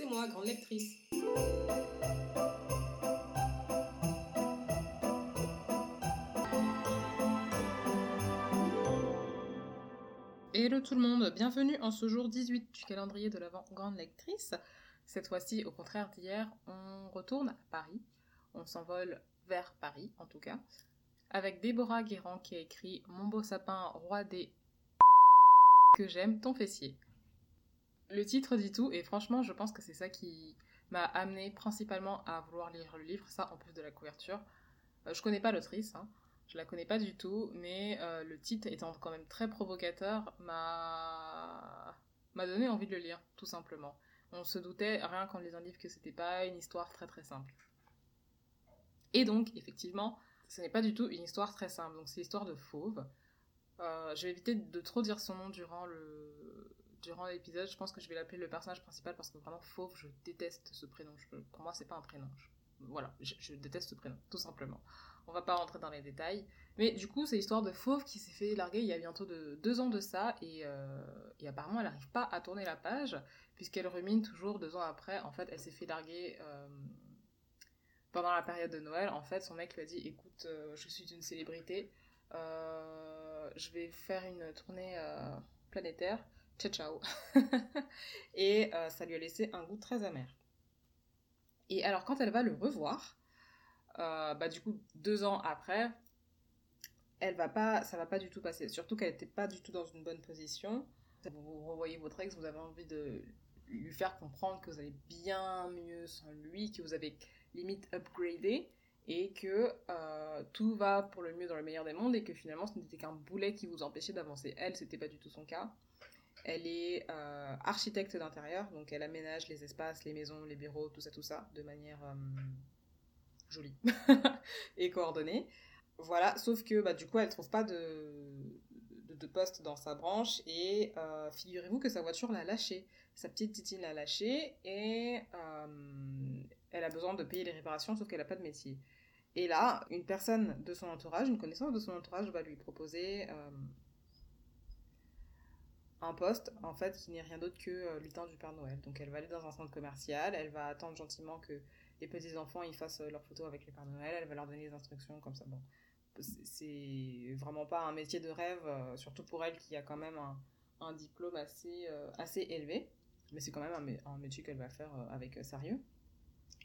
c'est moi, grande lectrice. Hello tout le monde, bienvenue en ce jour 18 du calendrier de l'avant grande lectrice. Cette fois-ci, au contraire d'hier, on retourne à Paris. On s'envole vers Paris, en tout cas, avec Déborah Guérand qui a écrit Mon beau sapin, roi des que j'aime, ton fessier. Le titre dit tout, et franchement, je pense que c'est ça qui m'a amené principalement à vouloir lire le livre, ça en plus de la couverture. Euh, je connais pas l'autrice, hein. je la connais pas du tout, mais euh, le titre étant quand même très provocateur, m'a m'a donné envie de le lire, tout simplement. On se doutait, rien qu'en lisant le livre, que c'était pas une histoire très très simple. Et donc, effectivement, ce n'est pas du tout une histoire très simple. Donc, c'est l'histoire de Fauve. Euh, je vais éviter de trop dire son nom durant le durant l'épisode. Je pense que je vais l'appeler le personnage principal parce que vraiment Fauve, je déteste ce prénom. pour moi, c'est pas un prénom. voilà, je, déteste ce prénom, tout simplement. On va pas rentrer dans les détails. Mais du coup, c'est l'histoire de Fauve qui s'est fait larguer il y a bientôt de, deux ans de ça. Et, euh, apparemment, elle n'arrive pas à tourner la page puisqu'elle rumine toujours deux ans après. En fait, elle s'est fait larguer. Euh, pendant la période de Noël, en fait, son mec lui a dit écoute, euh, je suis une célébrité, je vais faire une tournée planétaire, ciao ciao. et ça lui a laissé un goût très amer. Et alors, quand elle va le revoir, bah, du coup, deux ans après, elle va pas, ça va pas du tout passer. Surtout qu'elle n'était pas du tout dans une bonne position. Vous revoyez votre ex, vous avez envie de lui faire comprendre que vous allez bien mieux sans lui, que vous avez limite upgradé et que euh, tout va pour le mieux dans le meilleur des mondes et que finalement ce n'était qu'un boulet qui vous empêchait d'avancer. Elle, c'était pas du tout son cas. Elle est euh, architecte d'intérieur, donc elle aménage les espaces, les maisons, les bureaux, tout ça, tout ça, de manière euh, jolie et coordonnée. Voilà, sauf que bah, du coup, elle trouve pas de, poste dans sa branche et figurez-vous que sa voiture l'a lâché. Sa petite titine l'a lâché et elle a besoin de payer les réparations, sauf qu'elle n'a pas de métier. Et là, une personne de son entourage, une connaissance de son entourage, va lui proposer euh, un poste, en fait, qui n'est rien d'autre que euh, lutin du Père Noël. Donc elle va aller dans un centre commercial, elle va attendre gentiment que les petits-enfants ils fassent euh, leurs photos avec les Pères Noël, elle va leur donner des instructions comme ça. Bon, c'est vraiment pas un métier de rêve, surtout pour elle qui a quand même un, diplôme assez, assez élevé. Mais c'est quand même un, un métier qu'elle va faire avec sérieux.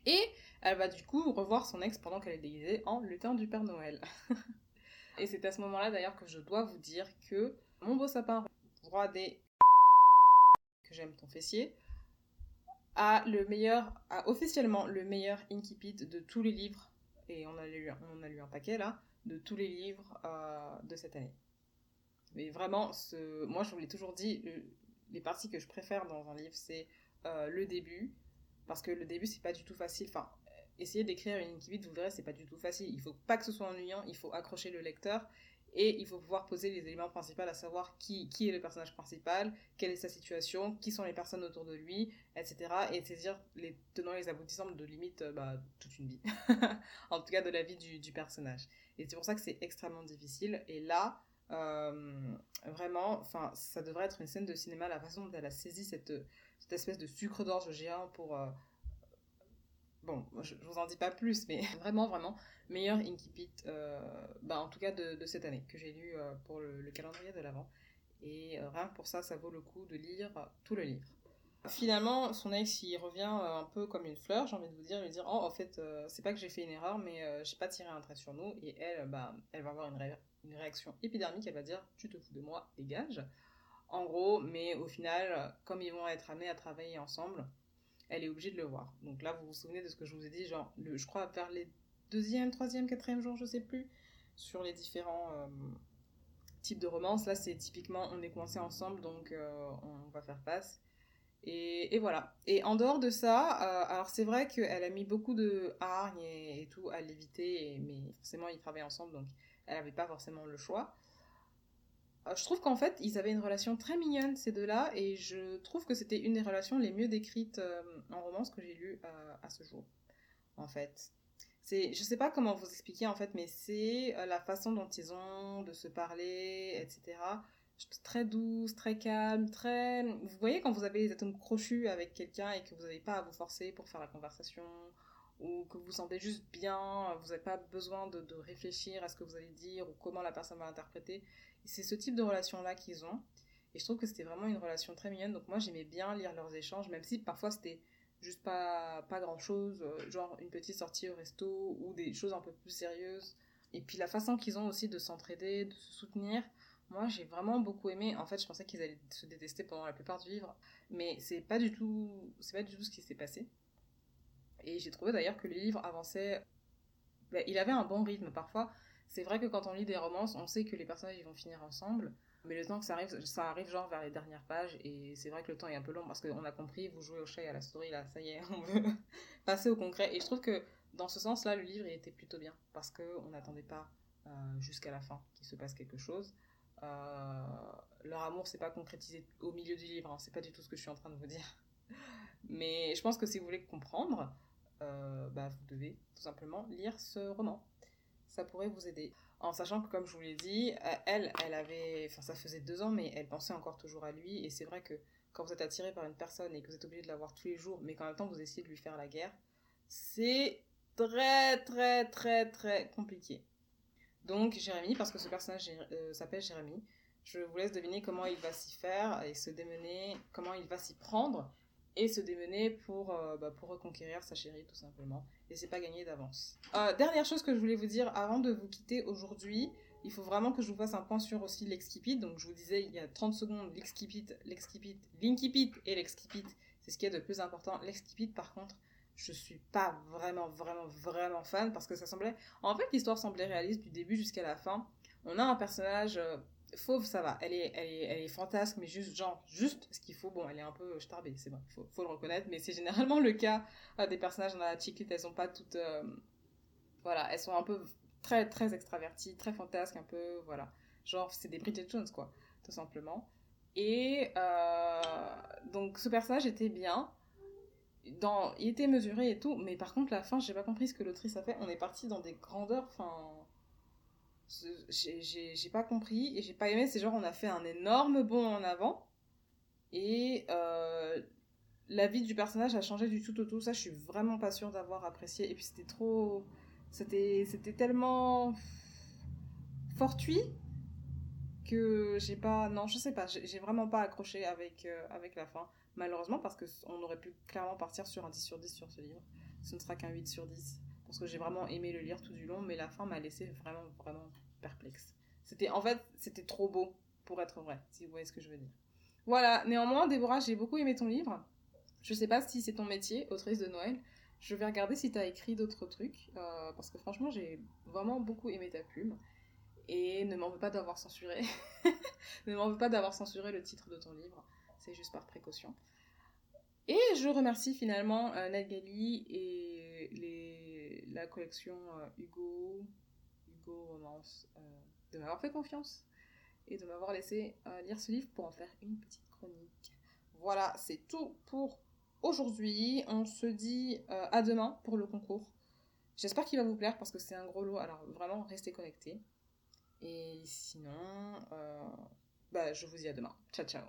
Et elle va du coup revoir son ex pendant qu'elle est déguisée en lutin du Père Noël. et c'est à ce moment-là d'ailleurs que je dois vous dire que mon beau sapin, roi des que j'aime ton fessier, a le meilleur, a officiellement le meilleur incipit de tous les livres, et on a lu, on a lu un paquet là, de tous les livres euh, de cette année. Mais vraiment, ce, moi je vous l'ai toujours dit, les parties que je préfère dans un livre, c'est euh, le début, parce que le début, c'est pas du tout facile. Enfin, essayer d'écrire une Inkibit, vous verrez, c'est pas du tout facile. Il faut pas que ce soit ennuyant, il faut accrocher le lecteur et il faut pouvoir poser les éléments principaux, à savoir qui, qui est le personnage principal, quelle est sa situation, qui sont les personnes autour de lui, etc. Et saisir les tenants et les aboutissants de limite euh, bah, toute une vie. en tout cas, de la vie du, du personnage. Et c'est pour ça que c'est extrêmement difficile. Et là, euh, vraiment, ça devrait être une scène de cinéma, la façon dont elle a saisi cette cette espèce de sucre d'orge géant pour... Euh, bon, je, je, vous en dis pas plus, mais vraiment, vraiment, meilleur Inkipit, euh, bah, en tout cas de, cette année, que j'ai lu euh, pour le, calendrier de l'Avent. Et rien que pour ça, ça vaut le coup de lire tout le livre. Finalement, son ex, il revient un peu comme une fleur, j'ai envie de vous dire, lui dire, oh, en fait, c'est pas que j'ai fait une erreur, mais j'ai pas tiré un trait sur nous. Et elle, bah, elle va avoir une réaction épidermique, elle va dire, tu te fous de moi, dégage en gros, mais au final, comme ils vont être amenés à travailler ensemble, elle est obligée de le voir. Donc là, vous vous souvenez de ce que je vous ai dit, genre, le, je crois vers les deuxième, troisième, quatrième jours, je sais plus, sur les différents euh, types de romances. Là, c'est typiquement, on est coincés ensemble, donc euh, on va faire face. Et, voilà. Et en dehors de ça, euh, alors c'est vrai qu'elle a mis beaucoup de hargne et, tout à l'éviter, mais forcément ils travaillent ensemble, donc elle n'avait pas forcément le choix. Euh, je trouve qu'en fait, ils avaient une relation très mignonne, ces deux-là, et je trouve que c'était une des relations les mieux décrites euh, en romance que j'ai lues euh, à ce jour, en fait. C'est, je sais pas comment vous expliquer, en fait, mais c'est la façon dont ils ont de se parler, etc. très douce, très calme, très... Vous voyez quand vous avez des atomes crochus avec quelqu'un et que vous n'avez pas à vous forcer pour faire la conversation, ou que vous sentez juste bien, vous n'avez pas besoin de, de, réfléchir à ce que vous allez dire ou comment la personne va interpréter. C'est ce type de relation-là qu'ils ont. Et je trouve que c'était vraiment une relation très mignonne. Donc moi, j'aimais bien lire leurs échanges, même si parfois c'était juste pas, pas grand-chose, euh, genre une petite sortie au resto ou des choses un peu plus sérieuses. Et puis la façon qu'ils ont aussi de s'entraider, de se soutenir. Moi, j'ai vraiment beaucoup aimé. En fait, je pensais qu'ils allaient se détester pendant la plupart du livre, mais c'est pas du tout, c'est pas du tout ce qui s'est passé. Et j'ai trouvé d'ailleurs que le livre avançait. Ben, il avait un bon rythme. Parfois, c'est vrai que quand on lit des romances, on sait que les personnages vont finir ensemble. Mais le temps que ça arrive, ça arrive genre vers les dernières pages. Et c'est vrai que le temps est un peu long parce qu'on a compris, vous jouez au chat et à la story, là, ça y est, on veut passer au concret. Et je trouve que dans ce sens-là, le livre, il était plutôt bien. Parce qu'on n'attendait pas euh, jusqu'à la fin qu'il se passe quelque chose. Euh, leur amour s'est pas concrétisé au milieu du livre, hein. c'est pas du tout ce que je suis en train de vous dire. Mais je pense que si vous voulez comprendre, euh, bah, vous devez tout simplement lire ce roman. Ça pourrait vous aider. En sachant que, comme je vous l'ai dit, euh, elle, elle avait. Enfin, ça faisait deux ans, mais elle pensait encore toujours à lui. Et c'est vrai que quand vous êtes attiré par une personne et que vous êtes obligé de la voir tous les jours, mais qu'en même temps vous essayez de lui faire la guerre, c'est très, très, très, très compliqué. Donc, Jérémy, parce que ce personnage euh, s'appelle Jérémy, je vous laisse deviner comment il va s'y faire et se démener, comment il va s'y prendre et se démener pour, euh, bah, pour reconquérir sa chérie tout simplement. Et c'est pas gagné d'avance. Euh, dernière chose que je voulais vous dire avant de vous quitter aujourd'hui, il faut vraiment que je vous fasse un point sur aussi l'exkipit. Donc je vous disais il y a 30 secondes, l'exkipit, l'exkipit, l'inkipit et l'exkipit, c'est ce qui est de plus important. L'exkipit par contre, je suis pas vraiment, vraiment, vraiment fan parce que ça semblait... En fait l'histoire semblait réaliste du début jusqu'à la fin. On a un personnage euh, Fauve, ça va. Elle est, elle est, elle est fantasque, mais juste, genre, juste ce qu'il faut. Bon, elle est un peu starbée, c'est bon, faut, faut le reconnaître, mais c'est généralement le cas euh, des personnages dans la chiclite. Elles sont pas toutes. Euh, voilà, elles sont un peu très, très extraverties, très fantasques, un peu. Voilà. Genre, c'est des Bridget Jones, quoi, tout simplement. Et euh, donc, ce personnage était bien. Dans, il était mesuré et tout, mais par contre, la fin, j'ai pas compris ce que l'autrice a fait. On est parti dans des grandeurs, enfin j'ai pas compris et j'ai pas aimé. C'est genre, on a fait un énorme bond en avant et euh, la vie du personnage a changé du tout au tout. Ça, je suis vraiment pas sûre d'avoir apprécié. Et puis, c'était trop. C'était tellement fortuit que j'ai pas. Non, je sais pas. J'ai vraiment pas accroché avec, euh, avec la fin. Malheureusement, parce qu'on aurait pu clairement partir sur un 10 sur 10 sur ce livre. Ce ne sera qu'un 8 sur 10 parce que j'ai vraiment aimé le lire tout du long, mais la fin m'a laissé vraiment, vraiment perplexe. C'était, en fait, c'était trop beau pour être vrai, si vous voyez ce que je veux dire. Voilà, néanmoins, Déborah, j'ai beaucoup aimé ton livre. Je sais pas si c'est ton métier, autrice de Noël. Je vais regarder si tu as écrit d'autres trucs, euh, parce que franchement, j'ai vraiment beaucoup aimé ta plume. Et ne m'en veux pas d'avoir censuré. ne m'en veux pas d'avoir censuré le titre de ton livre. C'est juste par précaution. Et je remercie finalement euh, et les, la collection euh, Hugo, Hugo Romance euh, de m'avoir fait confiance et de m'avoir laissé euh, lire ce livre pour en faire une petite chronique. Voilà, c'est tout pour aujourd'hui. On se dit à demain pour le concours. J'espère qu'il va vous plaire parce que c'est un gros lot, alors vraiment restez connectés. Et sinon, bah, je vous dis à demain. Ciao ciao